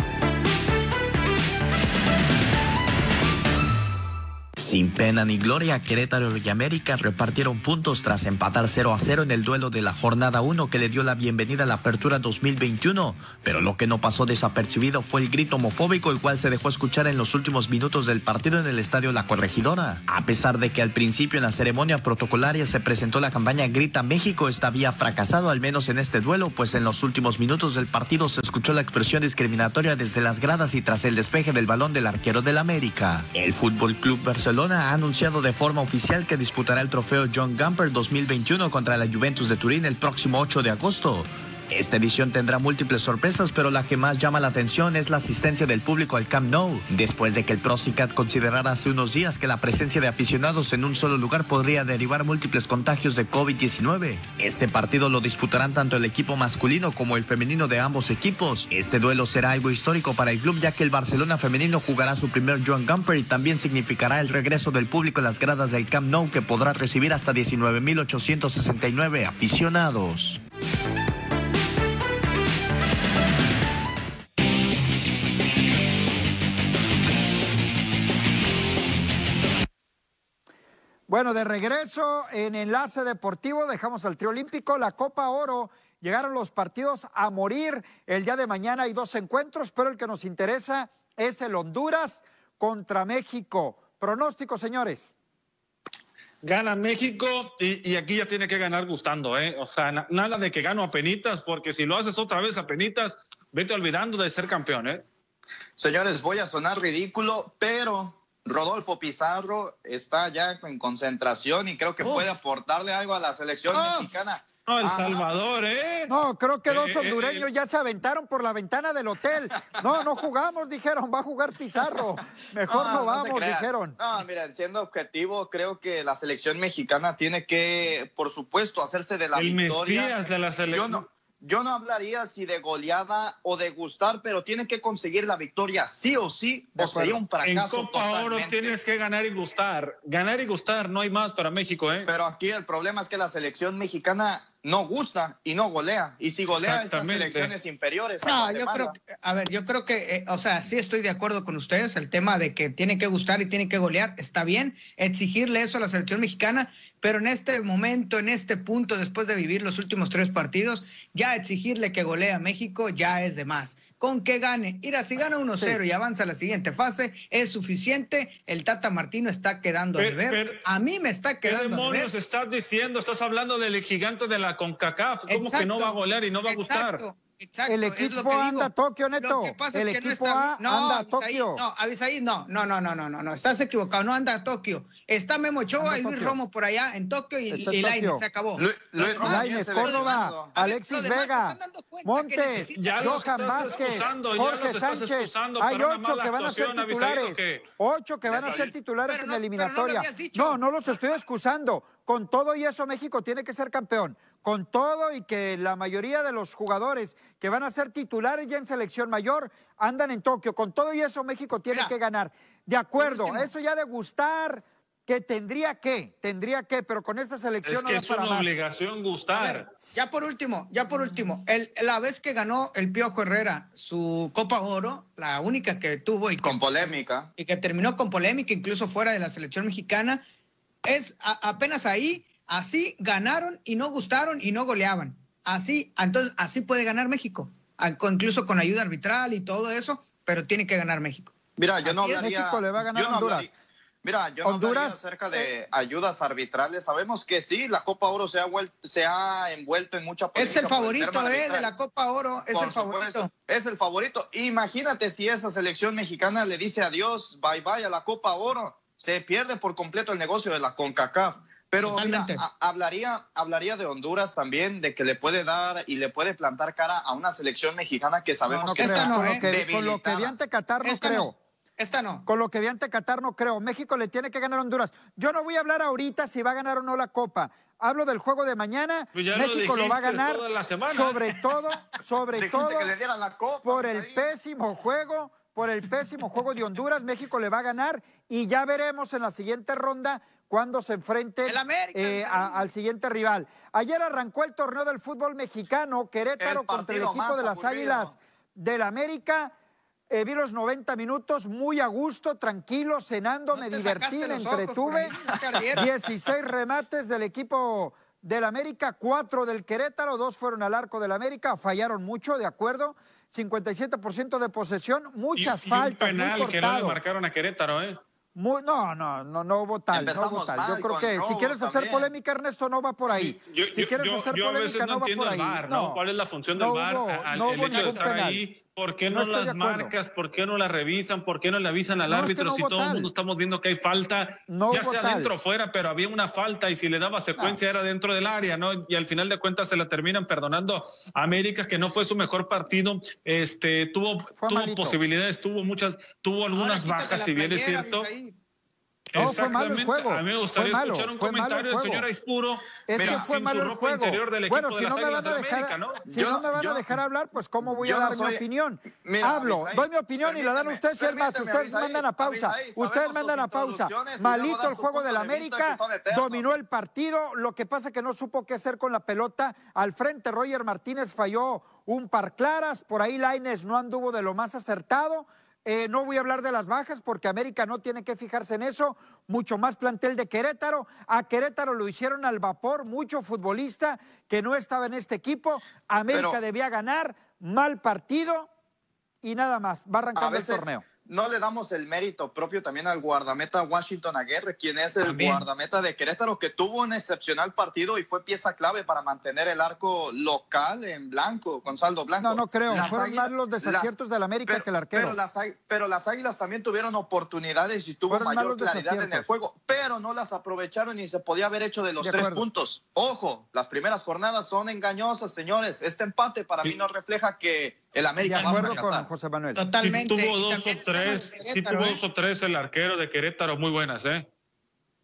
Speaker 5: Sin pena ni gloria, Querétaro y América repartieron puntos tras empatar 0 a 0 en el duelo de la jornada 1 que le dio la bienvenida a la apertura 2021. Pero lo que no pasó desapercibido fue el grito homofóbico, el cual se dejó escuchar en los últimos minutos del partido en el estadio La Corregidora. A pesar de que al principio en la ceremonia protocolaria se presentó la campaña Grita México, esta había fracasado al menos en este duelo, pues en los últimos minutos del partido se escuchó la expresión discriminatoria desde las gradas y tras el despeje del balón del arquero del América. El Fútbol Club Barcelona ha anunciado de forma oficial que disputará el trofeo John Gamper 2021 contra la Juventus de Turín el próximo 8 de agosto. Esta edición tendrá múltiples sorpresas, pero la que más llama la atención es la asistencia del público al Camp Nou, después de que el Procicat considerara hace unos días que la presencia de aficionados en un solo lugar podría derivar múltiples contagios de COVID-19. Este partido lo disputarán tanto el equipo masculino como el femenino de ambos equipos. Este duelo será algo histórico para el club ya que el Barcelona femenino jugará su primer Joan Gamper y también significará el regreso del público en las gradas del Camp Nou que podrá recibir hasta 19.869 aficionados.
Speaker 1: Bueno, de regreso en Enlace Deportivo, dejamos al trío olímpico, la Copa Oro. Llegaron los partidos a morir. El día de mañana hay dos encuentros, pero el que nos interesa es el Honduras contra México. Pronóstico, señores.
Speaker 2: Gana México y, aquí ya tiene que ganar gustando, ¿eh? O sea, nada de que gano a penitas, porque si lo haces otra vez a penitas, vete olvidando de ser campeón, ¿eh?
Speaker 3: Señores, voy a sonar ridículo, pero Rodolfo Pizarro está ya en concentración y creo que puede aportarle algo a la selección mexicana.
Speaker 2: No, El Salvador, ¿eh?
Speaker 1: No, creo que dos eh, eh, hondureños eh. ya se aventaron por la ventana del hotel. No, no jugamos, dijeron, va a jugar Pizarro. Mejor no, vamos, dijeron.
Speaker 3: No, miren, siendo objetivo, creo que la selección mexicana tiene que, por supuesto, hacerse de la
Speaker 2: El
Speaker 3: victoria.
Speaker 2: Mesías de la selección
Speaker 3: yo no hablaría si de goleada o de gustar, pero tienen que conseguir la victoria sí o sí, o sería un fracaso.
Speaker 2: En Copa Oro tienes que ganar y gustar. Ganar y gustar, no hay más para México, ¿eh?
Speaker 3: Pero aquí el problema es que la selección mexicana no gusta y no golea. Y si golea esas selecciones inferiores.
Speaker 4: No, yo creo que, a ver, yo creo que, eh, o sea, sí estoy de acuerdo con ustedes. El tema de que tiene que gustar y tiene que golear está bien. Exigirle eso a la selección mexicana, pero en este momento, en este punto, después de vivir los últimos tres partidos, ya exigirle que golee a México ya es de más. Con que gane, mira, si gana 1-0 y avanza a la siguiente fase, es suficiente. El Tata Martino está quedando a deber. a mí me está quedando
Speaker 2: ¿Qué demonios estás diciendo? Estás hablando del gigante de la CONCACAF. ¿Cómo que no va a golear y no va a gustar?
Speaker 1: Exacto, el equipo anda a Tokio, Neto. el equipo anda a Tokio.
Speaker 4: No, Avisaí, no, no, no, no, no, no, no, estás equivocado, no anda a Tokio. Está Memo Ochoa y Luis Romo por allá en Tokio y, y Lainez, se acabó. Luis,
Speaker 1: Lainez, Córdoba, Alexis Vega, Montes, Johan Vázquez, Jorge Sánchez. Hay ocho que van a ser titulares. Ocho que van a ser titulares en la eliminatoria. No, no los estoy excusando. Con todo y eso México tiene que ser campeón con todo y que la mayoría de los jugadores que van a ser titulares ya en selección mayor andan en Tokio. Con todo y eso México tiene que ganar. De acuerdo, eso ya de gustar, que tendría que, tendría que, pero con esta selección
Speaker 2: es que es una obligación gustar.
Speaker 4: ya por último, ya por último, el, la vez que ganó el Piojo Herrera su Copa Oro, la única que tuvo y
Speaker 3: con polémica
Speaker 4: y que terminó con polémica incluso fuera de la selección mexicana, es apenas ahí Así ganaron y no gustaron y no goleaban. Así, entonces, así puede ganar México, incluso con ayuda arbitral y todo eso, pero tiene que ganar México.
Speaker 3: Mira, yo no
Speaker 1: hablaría, México le va a ganar Honduras.
Speaker 3: mira, yo no Honduras, acerca de ayudas arbitrales. Sabemos que sí, la Copa Oro se ha, se ha envuelto en mucha
Speaker 4: Es el favorito eh, de la Copa Oro, es el favorito.
Speaker 3: Es el favorito. Imagínate si esa selección mexicana le dice adiós, bye bye a la Copa Oro. Se pierde por completo el negocio de la CONCACAF. Pero hablaría, hablaría de Honduras también, de que le puede dar y le puede plantar cara a una selección mexicana que sabemos que está
Speaker 1: no, ¿eh? con, lo que vi ante Qatar no creo.
Speaker 4: Esta no.
Speaker 1: Con lo que vi ante Qatar no creo. México le tiene que ganar a Honduras. Yo no voy a hablar ahorita si va a ganar o no la Copa. Hablo del juego de mañana. Pues México lo, va a ganar. Sobre todo, sobre todo.
Speaker 3: Que le la copa,
Speaker 1: por el pésimo juego, por el pésimo juego de Honduras, México le va a ganar y ya veremos en la siguiente ronda cuando se enfrente eh, al siguiente rival. Ayer arrancó el torneo del fútbol mexicano, Querétaro contra el equipo de las Águilas del América. Eh, vi los 90 minutos muy a gusto, tranquilo, cenando, me divertí, me entretuve. 16 remates del equipo del América, 4 del Querétaro, 2 fueron al arco del América, fallaron mucho, de acuerdo. 57% de posesión, muchas faltas.
Speaker 2: un penal que no le marcaron a Querétaro, ¿eh?
Speaker 1: No, no, no, no hubo tal, no hubo tal. Yo creo que si quieres hacer polémica, Ernesto, no va por ahí. si quieres hacer polémica, no, va por ahí.
Speaker 2: ¿no? ¿Cuál es la función del VAR? el hecho de estar ahí ¿Por qué no, las marcas? ¿Por qué no las revisan? ¿Por qué no le avisan al árbitro si todo el mundo estamos viendo que hay falta? ya sea dentro o fuera, pero había una falta y si le daba secuencia era dentro del área, ¿no? Y al final de cuentas se la terminan perdonando a América, que no fue su mejor partido. Este, tuvo, tuvo posibilidades, tuvo muchas, tuvo algunas bajas, si bien es cierto.
Speaker 1: No. Fue malo el juego.
Speaker 2: A mí me gustaría escuchar un comentario del señor Aispuro.
Speaker 1: Es que fue malo el juego. Del equipo bueno, si no me van a dejar, ¿no? Si no me van a dejar hablar, pues cómo voy a dar mi opinión. Hablo, doy mi opinión y la dan ustedes y el más. Ustedes mandan a pausa. Ustedes mandan a pausa. Malito el juego del América, dominó el partido. Lo que pasa que no supo qué hacer con la pelota. Al frente, Roger Martínez falló un par claras. Por ahí Laines no anduvo de lo más acertado. Eh, no voy a hablar de las bajas porque América no tiene que fijarse en eso. Mucho más plantel de Querétaro. A Querétaro lo hicieron al vapor, mucho futbolista que no estaba en este equipo. América debía ganar, mal partido y nada más. Va arrancando el torneo
Speaker 3: no le damos el mérito propio también al guardameta Washington Aguirre, quien es el guardameta de Querétaro, que tuvo un excepcional partido y fue pieza clave para mantener el arco local en blanco, con saldo blanco.
Speaker 1: No, no creo, fueron más los desaciertos del América que el arquero.
Speaker 3: Pero las, pero las Águilas también tuvieron oportunidades y tuvo mayor claridad en el juego, pero no las aprovecharon y se podía haber hecho de los tres puntos. Ojo, las primeras jornadas son engañosas, señores. Este empate para mí no refleja que el América
Speaker 1: va a con José Manuel.
Speaker 4: Totalmente.
Speaker 2: tuvo dos o tres, sí tuvo dos o tres el arquero de Querétaro muy buenas, ¿eh?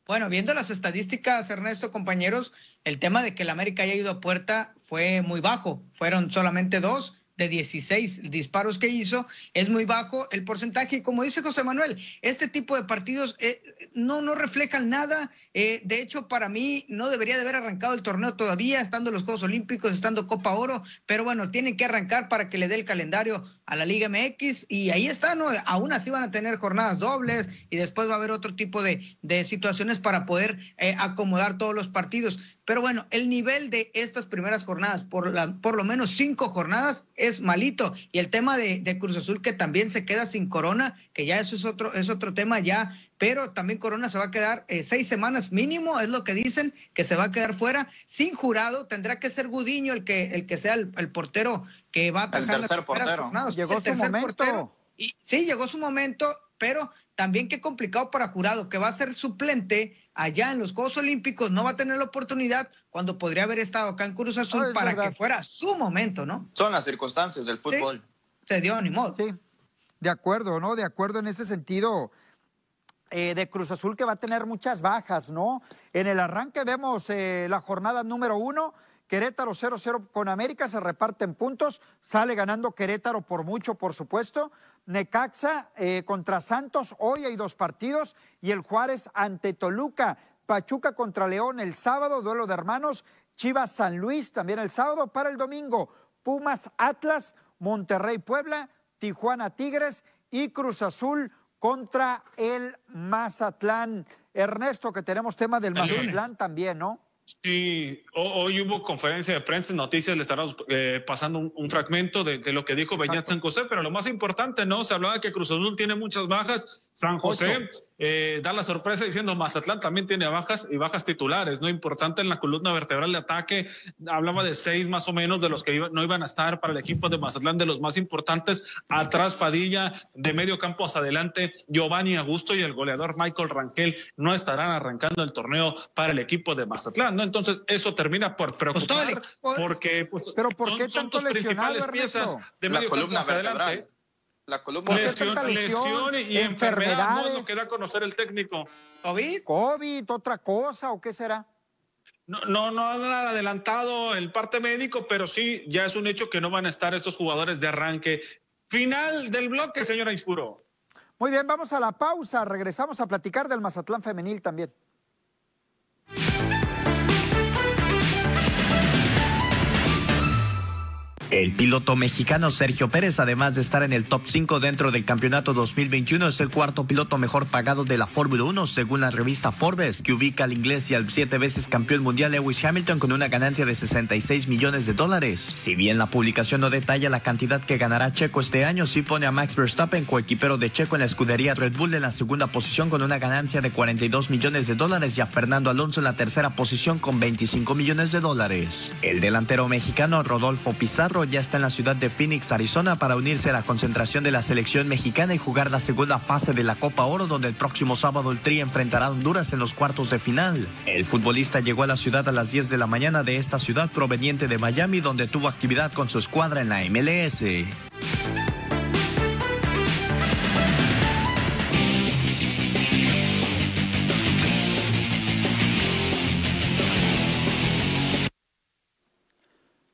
Speaker 4: Bueno, viendo las estadísticas, Ernesto, compañeros, el tema de que el América haya ido a puerta fue muy bajo. Fueron solamente dos de 16 disparos que hizo, es muy bajo el porcentaje. Y como dice José Manuel, este tipo de partidos eh, no, no reflejan nada. Eh, de hecho, para mí no debería de haber arrancado el torneo todavía, estando los Juegos Olímpicos, estando Copa Oro, pero bueno, tienen que arrancar para que le dé el calendario a la Liga MX y ahí está, ¿no? Aún así van a tener jornadas dobles y después va a haber otro tipo de, de situaciones para poder eh, acomodar todos los partidos. Pero bueno, el nivel de estas primeras jornadas, por, la, por lo menos cinco jornadas, es malito. Y el tema de, de, Cruz Azul, que también se queda sin corona, que ya eso es otro, es otro tema ya, pero también Corona se va a quedar eh, seis semanas mínimo, es lo que dicen, que se va a quedar fuera, sin jurado, tendrá que ser Gudiño el que, el que sea el, el portero que va a atajar
Speaker 3: el tercer portero.
Speaker 1: Llegó su momento. Portero.
Speaker 4: Y, sí, llegó su momento, pero también qué complicado para Jurado, que va a ser suplente allá en los Juegos Olímpicos, no va a tener la oportunidad cuando podría haber estado acá en Cruz Azul no, para verdad. que fuera su momento, ¿no?
Speaker 3: Son las circunstancias del fútbol.
Speaker 4: Sí, se dio ni modo.
Speaker 1: Sí, de acuerdo, ¿no? De acuerdo en ese sentido. Eh, de Cruz Azul que va a tener muchas bajas, ¿no? En el arranque vemos eh, la jornada número uno, Querétaro 0-0 con América, se reparten puntos, sale ganando Querétaro por mucho, por supuesto. Necaxa eh, contra Santos, hoy hay dos partidos, y el Juárez ante Toluca. Pachuca contra León el sábado, duelo de hermanos. Chivas San Luis también el sábado. Para el domingo, Pumas Atlas, Monterrey Puebla, Tijuana Tigres y Cruz Azul contra el Mazatlán. Ernesto, que tenemos tema del Mazatlán también, ¿no?
Speaker 2: Sí, hoy hubo conferencia de prensa, noticias, le estaremos eh, pasando un, un, fragmento de, de, lo que dijo Beñat San José, pero lo más importante, ¿no? Se hablaba que Cruz Azul tiene muchas bajas, San José eh, da la sorpresa diciendo Mazatlán también tiene bajas y bajas titulares, ¿no? Importante en la columna vertebral de ataque, hablaba de seis más o menos de los que iba, no iban a estar para el equipo de Mazatlán, de los más importantes, atrás Padilla, de medio campo hacia adelante, Giovanni Augusto y el goleador Michael Rangel no estarán arrancando el torneo para el equipo de Mazatlán, ¿no? Entonces eso termina por preocupar pues porque pues,
Speaker 1: ¿Pero por
Speaker 2: son,
Speaker 1: qué
Speaker 2: son tus principales piezas de medio campo hacia adelante.
Speaker 3: La columna
Speaker 2: lesión, lesión, y enfermedad no, no queda a conocer el técnico.
Speaker 1: ¿COVID? ¿COVID, otra cosa o qué será?
Speaker 2: No, no, no han adelantado el parte médico, pero sí, ya es un hecho que no van a estar estos jugadores de arranque. Final del bloque, señora Ispuro.
Speaker 1: Muy bien, vamos a la pausa. Regresamos a platicar del Mazatlán Femenil también.
Speaker 5: El piloto mexicano Sergio Pérez, además de estar en el top 5 dentro del campeonato 2021, es el cuarto piloto mejor pagado de la Fórmula 1, según la revista Forbes, que ubica al inglés y al siete veces campeón mundial Lewis Hamilton con una ganancia de 66 millones de dólares. Si bien la publicación no detalla la cantidad que ganará Checo este año, sí pone a Max Verstappen, coequipero de Checo en la escudería Red Bull, en la segunda posición con una ganancia de 42 millones de dólares y a Fernando Alonso en la tercera posición con 25 millones de dólares. El delantero mexicano Rodolfo Pizarro ya está en la ciudad de Phoenix, Arizona, para unirse a la concentración de la selección mexicana y jugar la segunda fase de la Copa Oro, donde el próximo sábado el Tri enfrentará a Honduras en los cuartos de final. El futbolista llegó a la ciudad a las 10 de la mañana de esta ciudad proveniente de Miami, donde tuvo actividad con su escuadra en la MLS.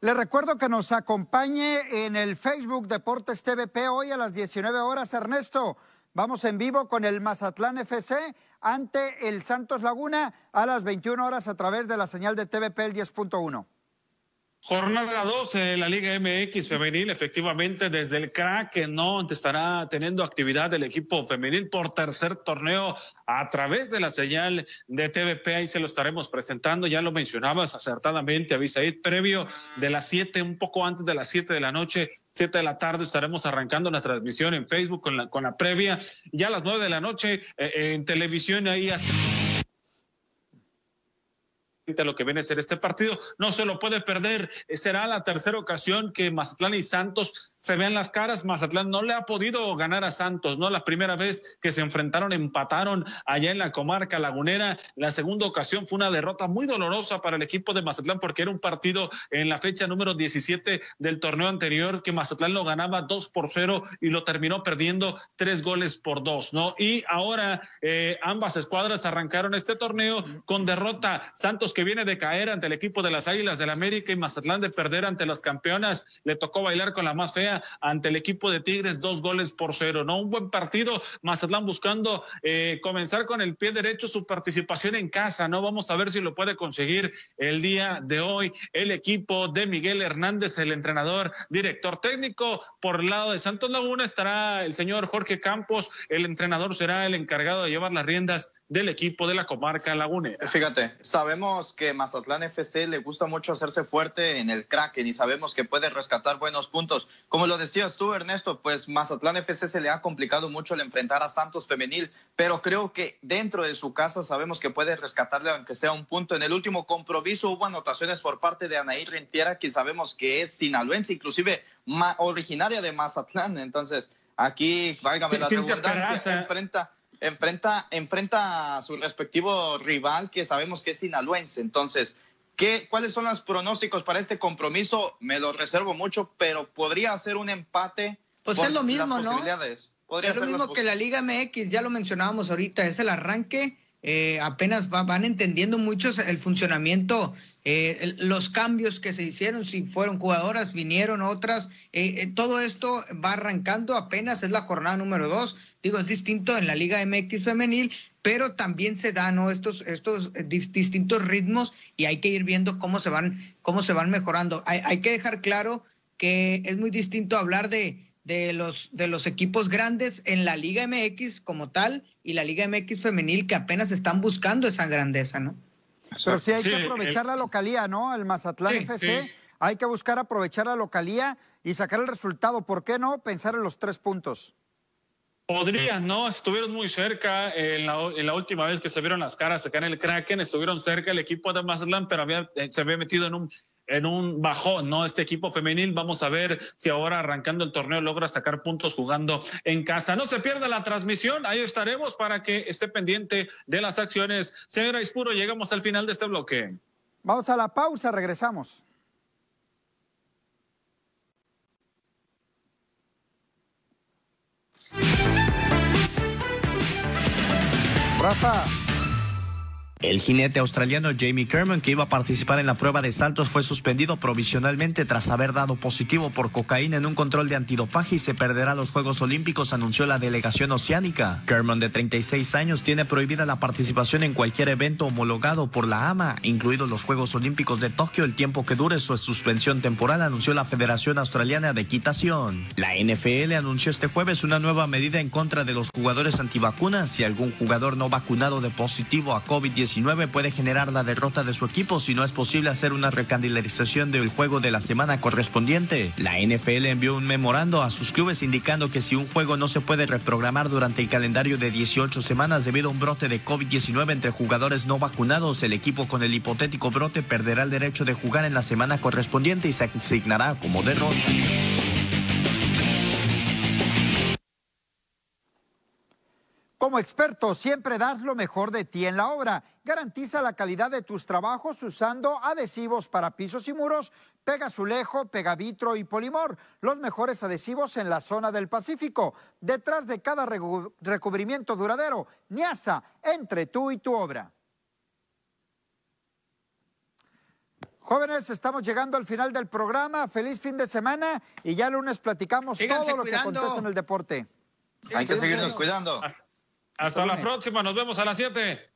Speaker 1: Les recuerdo que nos acompañe en el Facebook Deportes TVP hoy a las 19 horas. Ernesto, vamos en vivo con el Mazatlán FC ante el Santos Laguna a las 21 horas a través de la señal de TVP el 10.1.
Speaker 2: Jornada 12 en la Liga MX femenil, efectivamente desde el crack no estará teniendo actividad el equipo femenil por tercer torneo a través de la señal de TVP, ahí se lo estaremos presentando, ya lo mencionabas acertadamente, Avisaid, previo de las 7, un poco antes de las 7 de la noche, 7 de la tarde estaremos arrancando la transmisión en Facebook con la, con la previa, ya a las 9 de la noche eh, en televisión ahí a lo que viene a ser este partido. No se lo puede perder. Será la tercera ocasión que Mazatlán y Santos se vean las caras. Mazatlán no le ha podido ganar a Santos, ¿no? La primera vez que se enfrentaron empataron allá en la comarca lagunera. La segunda ocasión fue una derrota muy dolorosa para el equipo de Mazatlán porque era un partido en la fecha número 17 del torneo anterior que Mazatlán lo ganaba 2 por 0 y lo terminó perdiendo tres goles por dos, ¿no? Y ahora eh, ambas escuadras arrancaron este torneo con derrota. Santos que viene de caer ante el equipo de las Águilas del América y Mazatlán de perder ante las campeonas. Le tocó bailar con la más fea ante el equipo de Tigres, dos goles por cero. No un buen partido. Mazatlán buscando eh, comenzar con el pie derecho su participación en casa. No vamos a ver si lo puede conseguir el día de hoy el equipo de Miguel Hernández, el entrenador, director técnico. Por el lado de Santos Laguna estará el señor Jorge Campos. El entrenador será el encargado de llevar las riendas del equipo de la comarca lagunera.
Speaker 3: Fíjate, sabemos que Mazatlán FC le gusta mucho hacerse fuerte en el Kraken y sabemos que puede rescatar buenos puntos. Como lo decías tú, Ernesto, pues Mazatlán FC se le ha complicado mucho el enfrentar a Santos Femenil, pero creo que dentro de su casa sabemos que puede rescatarle aunque sea un punto. En el último compromiso hubo anotaciones por parte de Anaí Rentiera, que sabemos que es sinaloense, inclusive originaria de Mazatlán. Entonces, aquí, válgame la redundancia, enfrenta enfrenta, enfrenta a su respectivo rival que sabemos que es sinaloense. Entonces, ¿qué, ¿cuáles son los pronósticos para este compromiso? Me lo reservo mucho, pero podría ser un empate.
Speaker 4: Pues es lo mismo, ¿no? Podría es lo mismo que la Liga MX, ya lo mencionábamos ahorita, es el arranque. Eh, apenas van entendiendo muchos el funcionamiento eh, los cambios que se hicieron, si fueron jugadoras, vinieron otras, eh, eh, todo esto va arrancando apenas, es la jornada número dos, digo, es distinto en la Liga MX femenil, pero también se dan estos, estos distintos ritmos y hay que ir viendo cómo se van, cómo se van mejorando. Hay, hay que dejar claro que es muy distinto hablar de, de, los, de los equipos grandes en la Liga MX como tal y la Liga MX femenil que apenas están buscando esa grandeza, ¿no?
Speaker 1: Pero sí hay que aprovechar la localía, ¿no? El Mazatlán FC. Hay que buscar aprovechar la localía y sacar el resultado. ¿Por qué no pensar en los tres puntos?
Speaker 2: Podrían, ¿no? Estuvieron muy cerca en la, última vez que se vieron las caras acá en el Kraken, estuvieron cerca el equipo de Mazatlán, pero había, eh, se había metido en un en un bajón, ¿no? Este equipo femenil, vamos a ver si ahora arrancando el torneo logra sacar puntos jugando en casa. No se pierda la transmisión, ahí estaremos para que esté pendiente de las acciones. Señora Ispuro, llegamos al final de este bloque.
Speaker 1: Vamos a la pausa, regresamos. Rafa.
Speaker 5: El jinete australiano Jamie Kerman, que iba a participar en la prueba de saltos, fue suspendido provisionalmente tras haber dado positivo por cocaína en un control de antidopaje y se perderá los Juegos Olímpicos, anunció la delegación oceánica. Kerman, de 36 años, tiene prohibida la participación en cualquier evento homologado por la AMA, incluidos los Juegos Olímpicos de Tokio, el tiempo que dure su suspensión temporal, anunció la Federación Australiana de Equitación. La NFL anunció este jueves una nueva medida en contra de los jugadores antivacunas si algún jugador no vacunado de positivo a COVID-19 puede generar la derrota de su equipo si no es posible hacer una recandilarización del juego de la semana correspondiente. La NFL envió un memorando a sus clubes indicando que si un juego no se puede reprogramar durante el calendario de 18 semanas debido a un brote de COVID-19 entre jugadores no vacunados, el equipo con el hipotético brote perderá el derecho de jugar en la semana correspondiente y se asignará como derrota.
Speaker 1: Como experto, siempre das lo mejor de ti en la obra. Garantiza la calidad de tus trabajos usando adhesivos para pisos y muros, Pegazulejo, Pegavitro y Polimor, los mejores adhesivos en la zona del Pacífico. Detrás de cada recubrimiento duradero, Niasa, entre tú y tu obra. Jóvenes, estamos llegando al final del programa. Feliz fin de semana y ya el lunes platicamos todo lo que acontece en el deporte.
Speaker 3: Hay que seguirnos cuidando.
Speaker 2: Hasta la próxima, nos vemos a las 7.